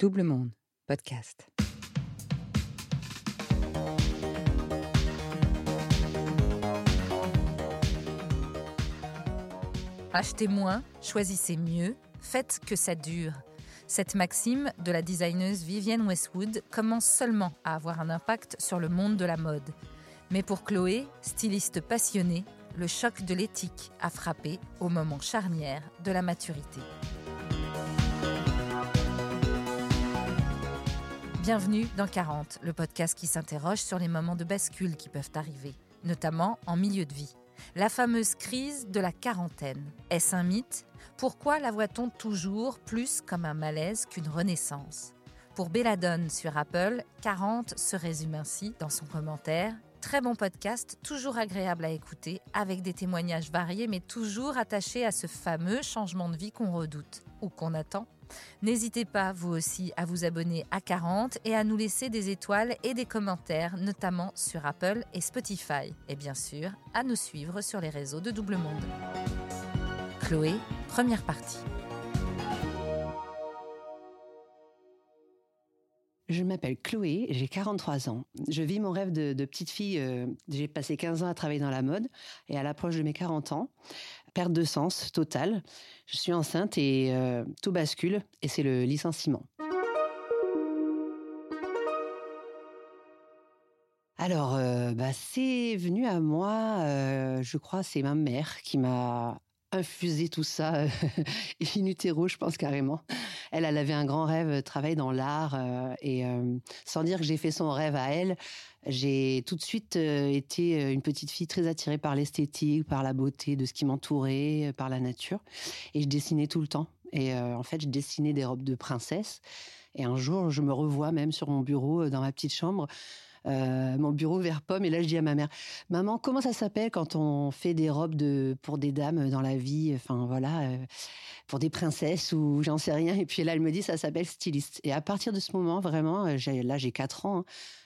Double Monde, podcast. Achetez moins, choisissez mieux, faites que ça dure. Cette maxime de la designeuse Vivienne Westwood commence seulement à avoir un impact sur le monde de la mode. Mais pour Chloé, styliste passionnée, le choc de l'éthique a frappé au moment charnière de la maturité. Bienvenue dans 40, le podcast qui s'interroge sur les moments de bascule qui peuvent arriver, notamment en milieu de vie. La fameuse crise de la quarantaine. Est-ce un mythe? Pourquoi la voit-on toujours plus comme un malaise qu'une renaissance? Pour Belladone sur Apple, 40 se résume ainsi dans son commentaire Très bon podcast, toujours agréable à écouter, avec des témoignages variés, mais toujours attachés à ce fameux changement de vie qu'on redoute ou qu'on attend N'hésitez pas, vous aussi, à vous abonner à 40 et à nous laisser des étoiles et des commentaires, notamment sur Apple et Spotify. Et bien sûr, à nous suivre sur les réseaux de Double Monde. Chloé, première partie. Je m'appelle Chloé, j'ai 43 ans. Je vis mon rêve de, petite fille. Euh, j'ai passé 15 ans à travailler dans la mode et à l'approche de mes 40 ans, de sens totale. Je suis enceinte et euh, tout bascule et c'est le licenciement. Alors, euh, bah, c'est venu à moi, je crois, c'est ma mère qui m'a infusé tout ça in utero, je pense carrément. Elle, elle avait un grand rêve, travailler dans l'art. Euh, et euh, sans dire que j'ai fait son rêve à elle, j'ai tout de suite euh, été une petite fille très attirée par l'esthétique, par la beauté de ce qui m'entourait, par la nature. Et je dessinais tout le temps. Et en fait, je dessinais des robes de princesse. Et un jour, je me revois même sur mon bureau, dans ma petite chambre, euh, mon bureau vert pomme. Et là, je dis à ma mère, maman, comment ça s'appelle quand on fait des robes pour des dames dans la vie, enfin voilà, euh, pour des princesses ou j'en sais rien? Et puis là, elle me dit, ça s'appelle styliste. Et à partir de ce moment, vraiment, euh, là, j'ai 4 ans, hein,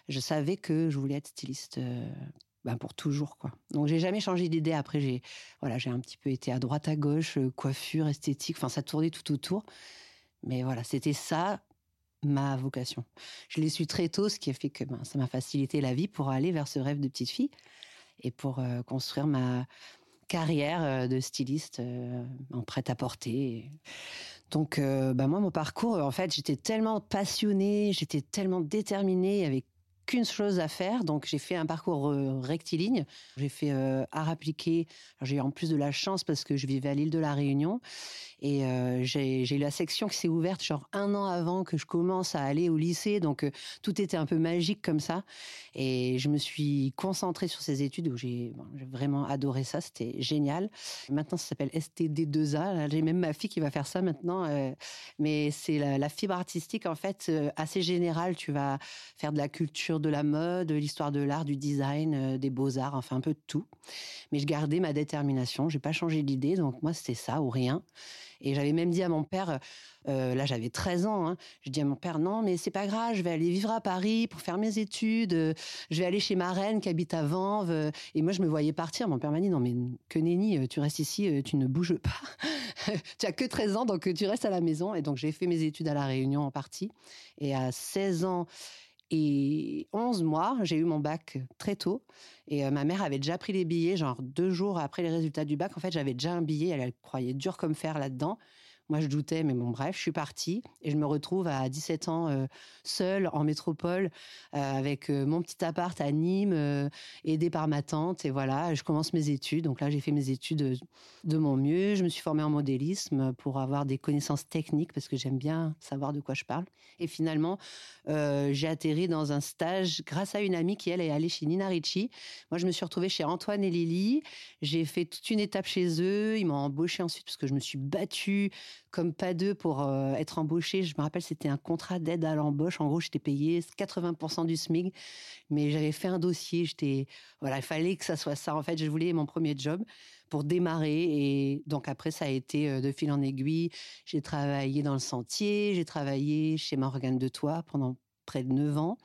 je savais que je voulais être styliste. Ben pour toujours quoi. Donc j'ai jamais changé d'idée. Après j'ai voilà j'ai un petit peu été à droite à gauche, coiffure, esthétique. Enfin ça tournait tout autour. Mais voilà c'était ça ma vocation. Je l'ai su très tôt, ce qui a fait que ben, ça m'a facilité la vie pour aller vers ce rêve de petite fille et pour euh, construire ma carrière euh, de styliste euh, en prêt-à-porter. Donc, ben, moi, mon parcours, en fait, j'étais tellement passionnée, j'étais tellement déterminée, avec qu'une chose à faire. Donc, j'ai fait un parcours euh, rectiligne. J'ai fait euh, art appliqué. J'ai eu en plus de la chance parce que je vivais à l'île de la Réunion. Et euh, j'ai eu la section qui s'est ouverte genre un an avant que je commence à aller au lycée. Donc, tout était un peu magique comme ça. Et je me suis concentrée sur ces études où j'ai vraiment adoré ça. C'était génial. Maintenant, ça s'appelle STD2A. J'ai même ma fille qui va faire ça maintenant. mais c'est la, la, fibre artistique, en fait, assez générale. Tu vas faire de la culture de la mode, l'histoire de l'art, du design, euh, des beaux-arts, enfin un peu de tout. Mais je gardais ma détermination, j'ai pas changé d'idée, donc moi c'était ça ou rien. Et j'avais même dit à mon père, euh, là j'avais 13 ans, hein, je dis à mon père, non mais c'est pas grave, je vais aller vivre à Paris pour faire mes études, euh, je vais aller chez ma reine qui habite à Vanves. Et moi je me voyais partir, mon père m'a dit, non mais que nenni, tu restes ici, tu ne bouges pas. tu as que 13 ans, donc tu restes à la maison. Et donc j'ai fait mes études à La Réunion en partie. Et à 16 ans, et 11 mois, j'ai eu mon bac très tôt. Et euh, ma mère avait déjà pris les billets, genre deux jours après les résultats du bac. En fait, j'avais déjà un billet. Elle, elle croyait dur comme fer là-dedans. Moi, je doutais, mais bon, bref, je suis partie et je me retrouve à 17 ans euh, seule en métropole euh, avec euh, mon petit appart à Nîmes, aidée par ma tante. Et voilà, je commence mes études. Donc là, j'ai fait mes études de mon mieux. Je me suis formée en modélisme pour avoir des connaissances techniques parce que j'aime bien savoir de quoi je parle. Et finalement, j'ai atterri dans un stage grâce à une amie qui, elle, est allée chez Nina Ricci. Moi, je me suis retrouvée chez Antoine et Lily. J'ai fait toute une étape chez eux. Ils m'ont embauchée ensuite parce que je me suis battue comme pas deux pour euh, être embauché. Je me rappelle, c'était un contrat d'aide à l'embauche. En gros, j'étais payé 80% du SMIC, mais j'avais fait un dossier. J'étais, voilà, il fallait que ça soit ça. En fait, je voulais mon premier job pour démarrer. Et donc après, ça a été euh, de fil en aiguille. J'ai travaillé dans le sentier, j'ai travaillé chez Morgane de Toit pendant près de 9 ans,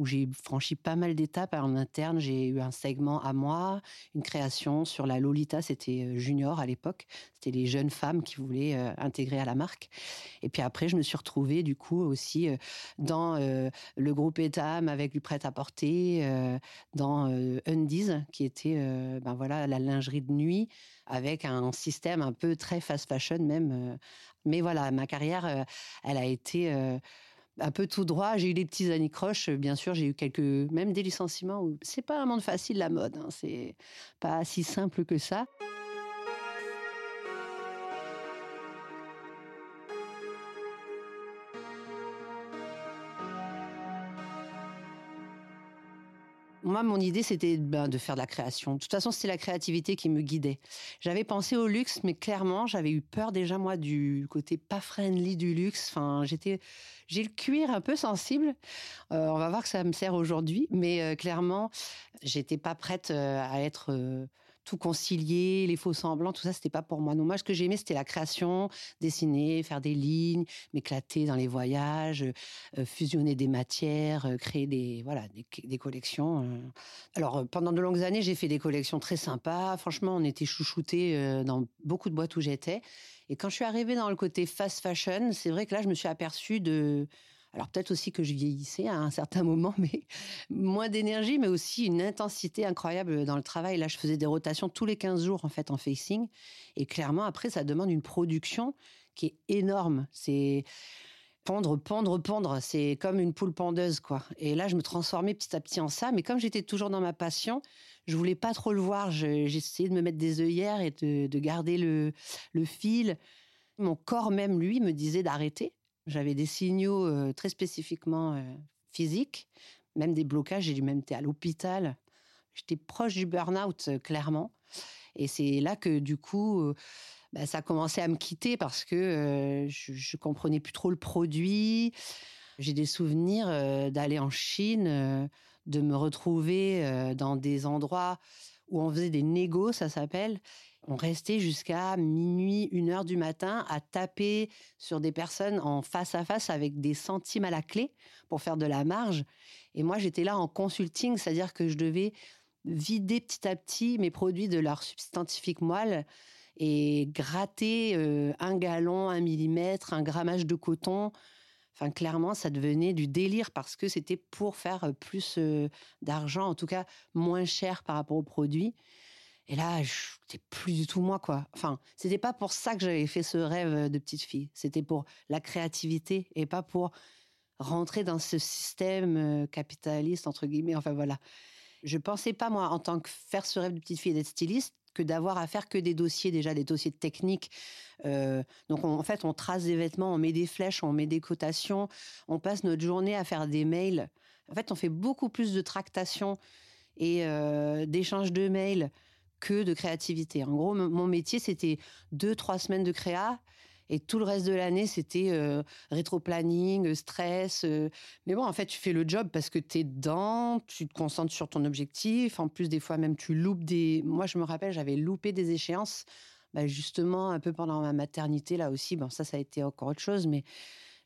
où j'ai franchi pas mal d'étapes en interne. J'ai eu un segment à moi, une création sur la Lolita, c'était euh, junior à l'époque. C'était les jeunes femmes qui voulaient euh, intégrer à la marque. Et puis après, je me suis retrouvée du coup aussi euh, dans le groupe Etam avec du prêt-à-porter, dans Undies, qui était ben voilà la lingerie de nuit avec un système un peu très fast fashion même. Mais voilà, ma carrière, elle a été un peu tout droit. J'ai eu des petits anicroches, bien sûr. J'ai eu quelques, même des licenciements. C'est pas un monde facile la mode. Hein. C'est pas si simple que ça. Moi, mon idée, c'était ben, de faire de la création. De toute façon, c'était la créativité qui me guidait. J'avais pensé au luxe, mais clairement, j'avais eu peur déjà, moi, du côté pas friendly du luxe. Enfin, j'étais, j'ai le cuir un peu sensible. Euh, on va voir que ça me sert aujourd'hui, mais euh, clairement, j'étais pas prête euh, à être tout concilier, les faux semblants, tout ça, c'était pas pour moi. Non, moi, ce que j'aimais, c'était la création, dessiner, faire des lignes, m'éclater dans les voyages, euh, fusionner des matières, euh, créer des, voilà, des, collections. Euh. Alors, pendant de longues années, j'ai fait des collections très sympas. Franchement, on était chouchoutés dans beaucoup de boîtes où j'étais. Et quand je suis arrivée dans le côté fast fashion, c'est vrai que là, je me suis aperçue de, alors peut-être aussi que je vieillissais à un certain moment, mais moins d'énergie, mais aussi une intensité incroyable dans le travail. Là, je faisais des rotations tous les 15 jours en fait en facing, et clairement après, ça demande une production qui est énorme. C'est pondre, pondre, pondre. C'est comme une poule pendeuse, quoi. Et là, je me transformais petit à petit en ça. Mais comme j'étais toujours dans ma passion, je voulais pas trop le voir. J'essayais de me mettre des œillères et de, garder le fil. Mon corps même, lui, me disait d'arrêter. J'avais des signaux très spécifiquement physiques, même des blocages. J'ai même été à l'hôpital. J'étais proche du burn-out, clairement. Et c'est là que, du coup, bah, ça a commencé à me quitter parce que je, je comprenais plus trop le produit. J'ai des souvenirs d'aller en Chine, de me retrouver dans des endroits où on faisait des négos, ça s'appelle, on restait jusqu'à minuit, une heure du matin à taper sur des personnes en face à face avec des centimes à la clé pour faire de la marge. Et moi, j'étais là en consulting, c'est-à-dire que je devais vider petit à petit mes produits de leur substantifique moelle et gratter euh, un gallon, un millimètre, un grammage de coton. Enfin, clairement, ça devenait du délire parce que c'était pour faire plus euh, d'argent, en tout cas moins cher par rapport aux produits. Et là, c'était plus du tout moi, quoi. Enfin, c'était pas pour ça que j'avais fait ce rêve de petite fille. C'était pour la créativité et pas pour rentrer dans ce système euh, capitaliste, entre guillemets. Enfin, voilà. Je pensais pas, moi, en tant que faire ce rêve de petite fille et d'être styliste, que d'avoir à faire que des dossiers, déjà des dossiers techniques. Euh, donc, en fait, on trace des vêtements, on met des flèches, on met des cotations, on passe notre journée à faire des mails. En fait, on fait beaucoup plus de tractations et euh, d'échanges de mails que de créativité. En gros, mon métier, c'était deux, trois semaines de créa. Et tout le reste de l'année, c'était euh, rétro-planning, stress. Euh. Mais bon, en fait, tu fais le job parce que tu es dedans, tu te concentres sur ton objectif. En plus, des fois, même, tu loupes des. Moi, je me rappelle, j'avais loupé des échéances, bah, justement, un peu pendant ma maternité, là aussi. Bon, ça, ça a été encore autre chose, mais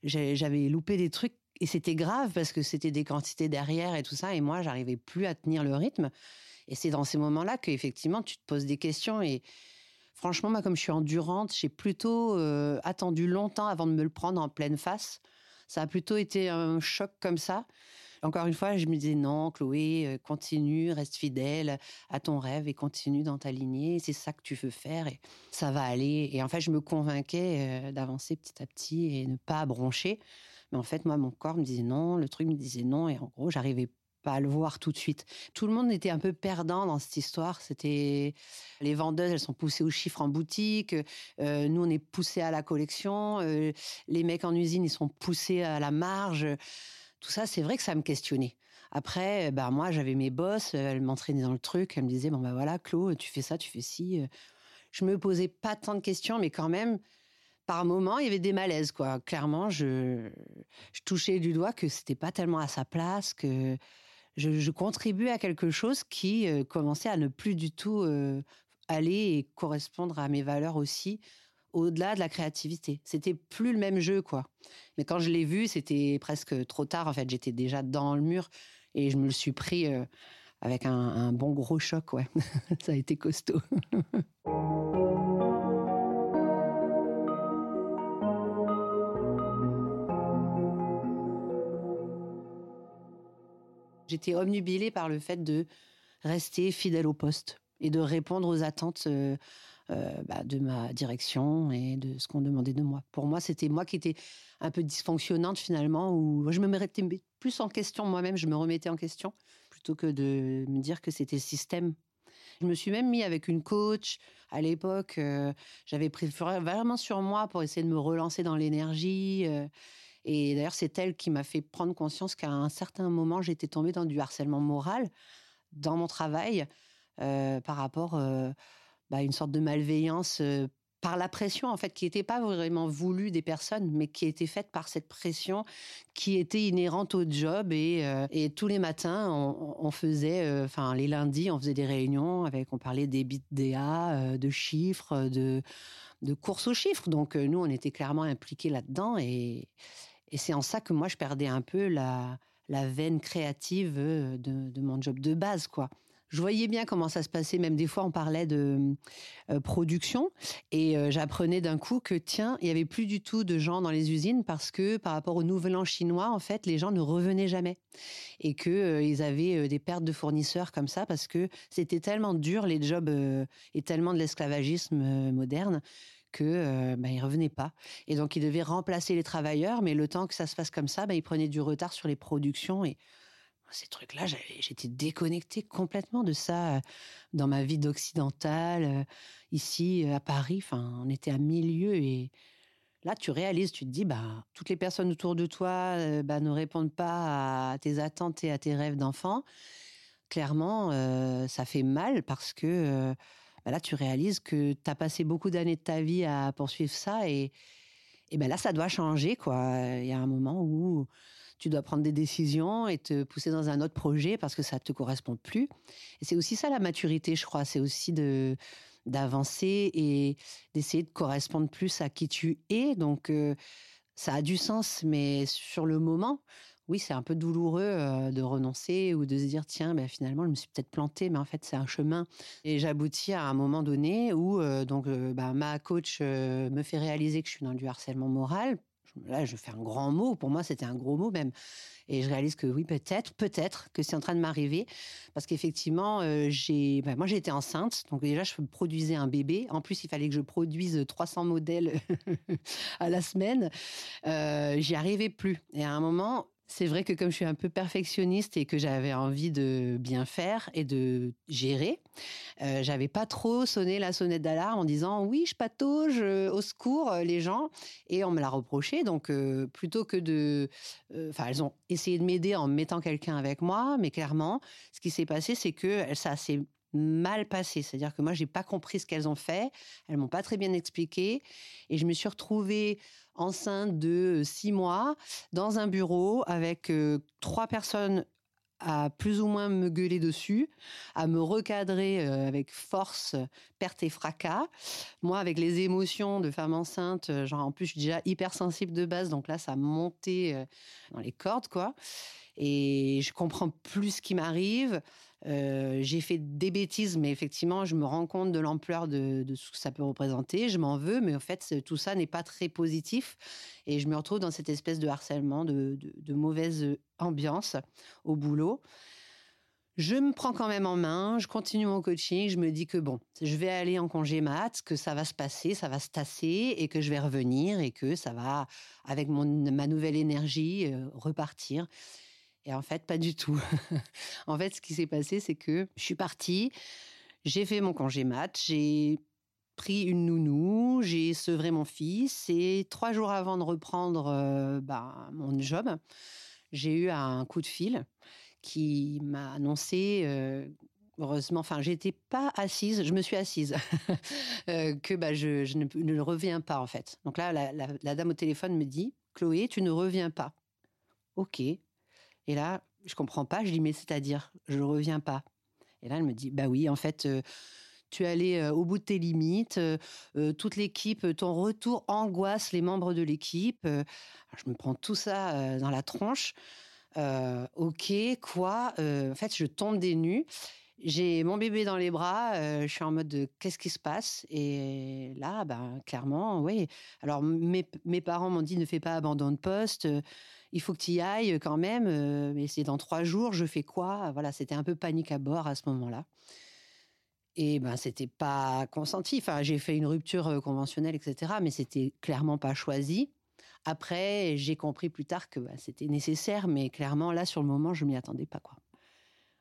j'avais loupé des trucs. Et c'était grave parce que c'était des quantités derrière et tout ça. Et moi, j'arrivais plus à tenir le rythme. Et c'est dans ces moments-là qu'effectivement, tu te poses des questions. Et franchement, moi, comme je suis endurante, j'ai plutôt euh, attendu longtemps avant de me le prendre en pleine face. Ça a plutôt été un choc comme ça. Encore une fois, je me disais non, Chloé, euh, continue, reste fidèle à ton rêve et continue dans ta lignée. C'est ça que tu veux faire et ça va aller. Et en fait, je me convainquais euh, d'avancer petit à petit et ne pas broncher. Mais en fait, moi, mon corps me disait non, le truc me disait non. Et en gros, j'arrivais pas le voir tout de suite. Tout le monde était un peu perdant dans cette histoire. C'était les vendeuses, elles sont poussées aux chiffres en boutique. Euh, nous, on est poussés à la collection. Euh, les mecs en usine, ils sont poussés à la marge. Tout ça, c'est vrai que ça me questionnait. Après, bah moi, j'avais mes boss, elles m'entraînaient dans le truc. Elles me disaient bon bah voilà, Claude, tu fais ça, tu fais ci. Je me posais pas tant de questions, mais quand même par moment, il y avait des malaises, quoi. Clairement, je, je touchais du doigt que c'était pas tellement à sa place, que je, contribuais à quelque chose qui euh, commençait à ne plus du tout euh, aller et correspondre à mes valeurs aussi au-delà de la créativité. C'était plus le même jeu, quoi. Mais quand je l'ai vu, c'était presque trop tard. En fait, j'étais déjà dans le mur et je me le suis pris euh, avec un, bon gros choc, ouais. Ça a été costaud. J'étais omnubilée par le fait de rester fidèle au poste et de répondre aux attentes euh, euh, bah, de ma direction et de ce qu'on demandait de moi. Pour moi, c'était moi qui étais un peu dysfonctionnante finalement, où je me mettais plus en question moi-même, je me remettais en question plutôt que de me dire que c'était le système. Je me suis même mis avec une coach à l'époque. Euh, j'avais pris vraiment sur moi pour essayer de me relancer dans l'énergie. Et d'ailleurs, c'est elle qui m'a fait prendre conscience qu'à un certain moment, j'étais tombée dans du harcèlement moral dans mon travail euh, par rapport euh, bah, à une sorte de malveillance euh, par la pression en fait qui n'était pas vraiment voulue des personnes mais qui était faite par cette pression qui était inhérente au job. Et, et tous les matins on, faisait enfin les lundis on faisait des réunions avec on parlait des bits DA de chiffres de de courses aux chiffres. Donc nous on était clairement impliqués là-dedans et, et c'est en ça que moi je perdais un peu la veine créative de, de mon job de base quoi. Je voyais bien comment ça se passait. Même des fois, on parlait de euh, production. Et euh, j'apprenais d'un coup que tiens, il y avait plus du tout de gens dans les usines parce que par rapport au Nouvel An chinois, en fait, les gens ne revenaient jamais. Et que euh, ils avaient des pertes de fournisseurs comme ça parce que c'était tellement dur les jobs et tellement de l'esclavagisme moderne que bah, ils revenaient pas et donc ils devaient remplacer les travailleurs mais le temps que ça se passe comme ça bah, ils prenaient du retard sur les productions et ces trucs-là, j'étais déconnectée complètement de ça euh, dans ma vie d'occidentale, euh, ici euh, à Paris. Enfin, on était à milieu et là, tu réalises, tu te dis, bah, toutes les personnes autour de toi bah, ne répondent pas à tes attentes et à tes rêves d'enfant. Clairement, ça fait mal parce que bah, là, tu réalises que tu as passé beaucoup d'années de ta vie à poursuivre ça et, et ben là, ça doit changer, quoi. Il y a un moment où tu dois prendre des décisions et te pousser dans un autre projet parce que ça te correspond plus. Et c'est aussi ça la maturité, je crois. C'est aussi de d'avancer et d'essayer de correspondre plus à qui tu es. Donc euh, ça a du sens, mais sur le moment, oui, c'est un peu douloureux de renoncer ou de se dire tiens, ben, finalement, je me suis peut-être planté, mais en fait, c'est un chemin. Et j'aboutis à un moment donné où donc bah, ma coach me fait réaliser que je suis dans du harcèlement moral là, je fais un grand mot. Pour moi, c'était un gros mot même. Et je réalise que oui, peut-être, peut-être que c'est en train de m'arriver. Parce qu'effectivement, ben, moi, été enceinte. Donc, déjà, je produisais un bébé. En plus, il fallait que je produise 300 modèles à la semaine. J'y arrivais plus. Et à un moment, c'est vrai que comme je suis un peu perfectionniste et que j'avais envie de bien faire et de gérer, euh, j'avais pas trop sonné la sonnette d'alarme en disant oui, je patauge, euh, au secours euh, les gens et on me l'a reproché. Donc plutôt que de, enfin elles ont essayé de m'aider en mettant quelqu'un avec moi, mais clairement, ce qui s'est passé, c'est que ça s'est mal passé. C'est-à-dire que moi, j'ai pas compris ce qu'elles ont fait. Elles m'ont pas très bien expliqué. Et je me suis retrouvée enceinte de six mois dans un bureau avec trois personnes à plus ou moins me gueuler dessus, à me recadrer avec force, perte et fracas. Moi, avec les émotions de femme enceinte, genre en plus je suis déjà hypersensible de base, donc là ça montait dans les cordes, quoi. Et je comprends plus ce qui m'arrive. Euh, j'ai fait des bêtises, mais effectivement, je me rends compte de l'ampleur de, ce que ça peut représenter. Je m'en veux, mais en fait, tout ça n'est pas très positif. Et je me retrouve dans cette espèce de harcèlement, de, mauvaise ambiance au boulot. Je me prends quand même en main, je continue mon coaching, je me dis que bon, je vais aller en congé mat, que ça va se passer, ça va se tasser et que je vais revenir et que ça va, avec mon, ma nouvelle énergie, euh, repartir. Et en fait, pas du tout. en fait, ce qui s'est passé, c'est que je suis partie, j'ai fait mon congé mat, j'ai pris une nounou, j'ai sevré mon fils et trois jours avant de reprendre euh, bah, mon job, j'ai eu un coup de fil qui m'a annoncé euh, heureusement, enfin, j'étais pas assise, je me suis assise, euh, que bah, je, ne, reviens pas en fait. Donc là, la, la, dame au téléphone me dit, Chloé, tu ne reviens pas. Ok, et là, je comprends pas. Je dis, mais c'est-à-dire, je reviens pas. Et là, elle me dit, bah oui, en fait, euh, tu es allé au bout de tes limites, toute l'équipe, ton retour angoisse les membres de l'équipe. je me prends tout ça dans la tronche. ok, quoi En fait, je tombe des nues. J'ai mon bébé dans les bras, je suis en mode de qu'est-ce qui se passe? Et là, ben, clairement, oui. Alors, mes, mes parents m'ont dit ne fais pas abandon de poste, il faut que tu y ailles quand même, mais c'est dans trois jours, je fais quoi? Voilà, c'était un peu panique à bord à ce moment-là. Et ben, c'était pas consenti. Enfin, j'ai fait une rupture conventionnelle, etc., mais c'était clairement pas choisi. Après, j'ai compris plus tard que bah, c'était nécessaire, mais clairement, là, sur le moment, je m'y attendais pas, quoi.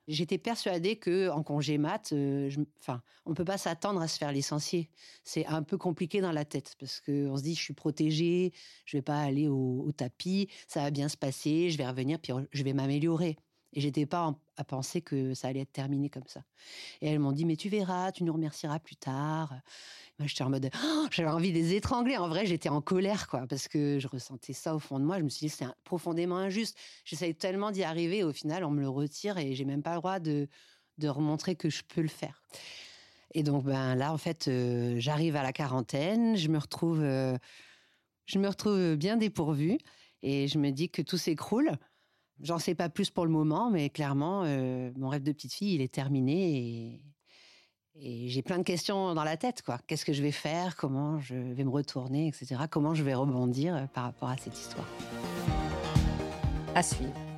J'étais persuadée que en congé mat, euh, enfin, on peut pas s'attendre à se faire licencier. C'est un peu compliqué dans la tête parce que on se dit je suis protégée, je vais pas aller au, tapis, ça va bien se passer, je vais revenir puis je vais m'améliorer. Et j'étais pas à penser que ça allait être terminé comme ça. Et elles m'ont dit mais tu verras, tu nous remercieras plus tard. Moi, j'étais en mode, j'avais envie de les étrangler. En vrai, j'étais en colère, quoi, parce que je ressentais ça au fond de moi. Je me suis dit, c'est profondément injuste. J'essaye tellement d'y arriver. Au final, on me le retire et j'ai même pas le droit de, de remontrer que je peux le faire. Et donc, ben là, en fait, euh, j'arrive à la quarantaine. Je me retrouve, euh, je me retrouve bien dépourvue et je me dis que tout s'écroule. J'en sais pas plus pour le moment, mais clairement, euh, mon rêve de petite fille, il est terminé et, et j'ai plein de questions dans la tête, quoi. Qu'est-ce que je vais faire? Comment je vais me retourner, etc. Comment je vais rebondir euh, par rapport à cette histoire? À suivre.